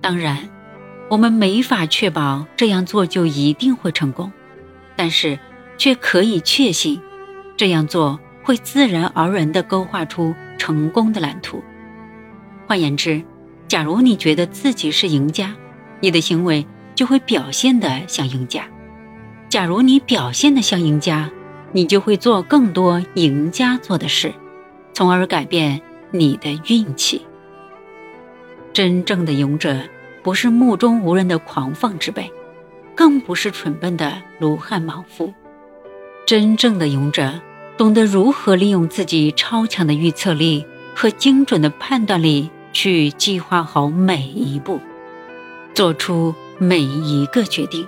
当然，我们没法确保这样做就一定会成功，但是却可以确信，这样做会自然而然地勾画出成功的蓝图。换言之，假如你觉得自己是赢家，你的行为就会表现得像赢家；假如你表现得像赢家，你就会做更多赢家做的事，从而改变你的运气。真正的勇者，不是目中无人的狂放之辈，更不是蠢笨的卢汉莽夫。真正的勇者，懂得如何利用自己超强的预测力和精准的判断力，去计划好每一步，做出每一个决定。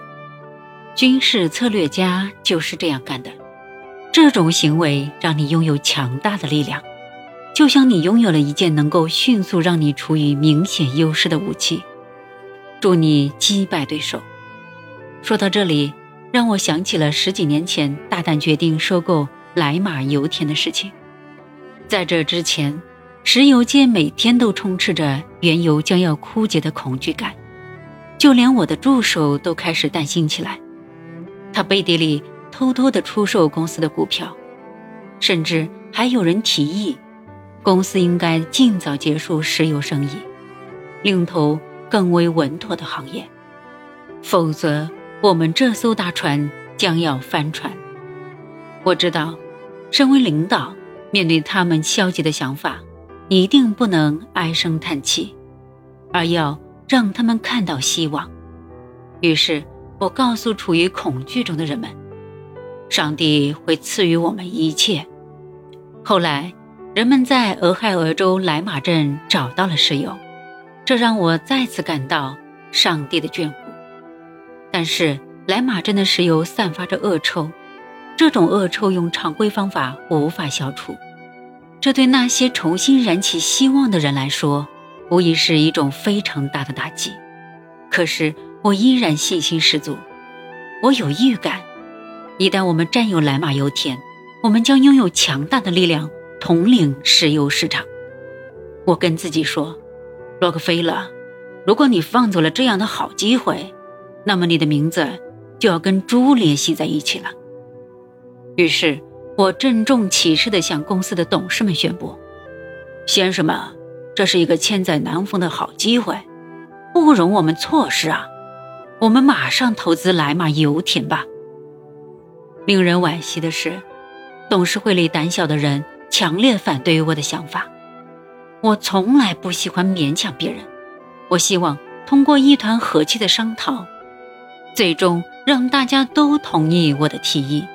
军事策略家就是这样干的。这种行为让你拥有强大的力量。就像你拥有了一件能够迅速让你处于明显优势的武器，助你击败对手。说到这里，让我想起了十几年前大胆决定收购莱玛油田的事情。在这之前，石油界每天都充斥着原油将要枯竭的恐惧感，就连我的助手都开始担心起来。他背地里偷偷地出售公司的股票，甚至还有人提议。公司应该尽早结束石油生意，另投更为稳妥的行业，否则我们这艘大船将要翻船。我知道，身为领导，面对他们消极的想法，一定不能唉声叹气，而要让他们看到希望。于是我告诉处于恐惧中的人们：“上帝会赐予我们一切。”后来。人们在俄亥俄州莱马镇找到了石油，这让我再次感到上帝的眷顾。但是莱马镇的石油散发着恶臭，这种恶臭用常规方法无法消除。这对那些重新燃起希望的人来说，无疑是一种非常大的打击。可是我依然信心十足。我有预感，一旦我们占有莱马油田，我们将拥有强大的力量。统领石油市场，我跟自己说：“洛克菲勒，如果你放走了这样的好机会，那么你的名字就要跟猪联系在一起了。”于是，我郑重其事地向公司的董事们宣布：“先生们，这是一个千载难逢的好机会，不容我们错失啊！我们马上投资莱马油田吧。”令人惋惜的是，董事会里胆小的人。强烈反对我的想法。我从来不喜欢勉强别人。我希望通过一团和气的商讨，最终让大家都同意我的提议。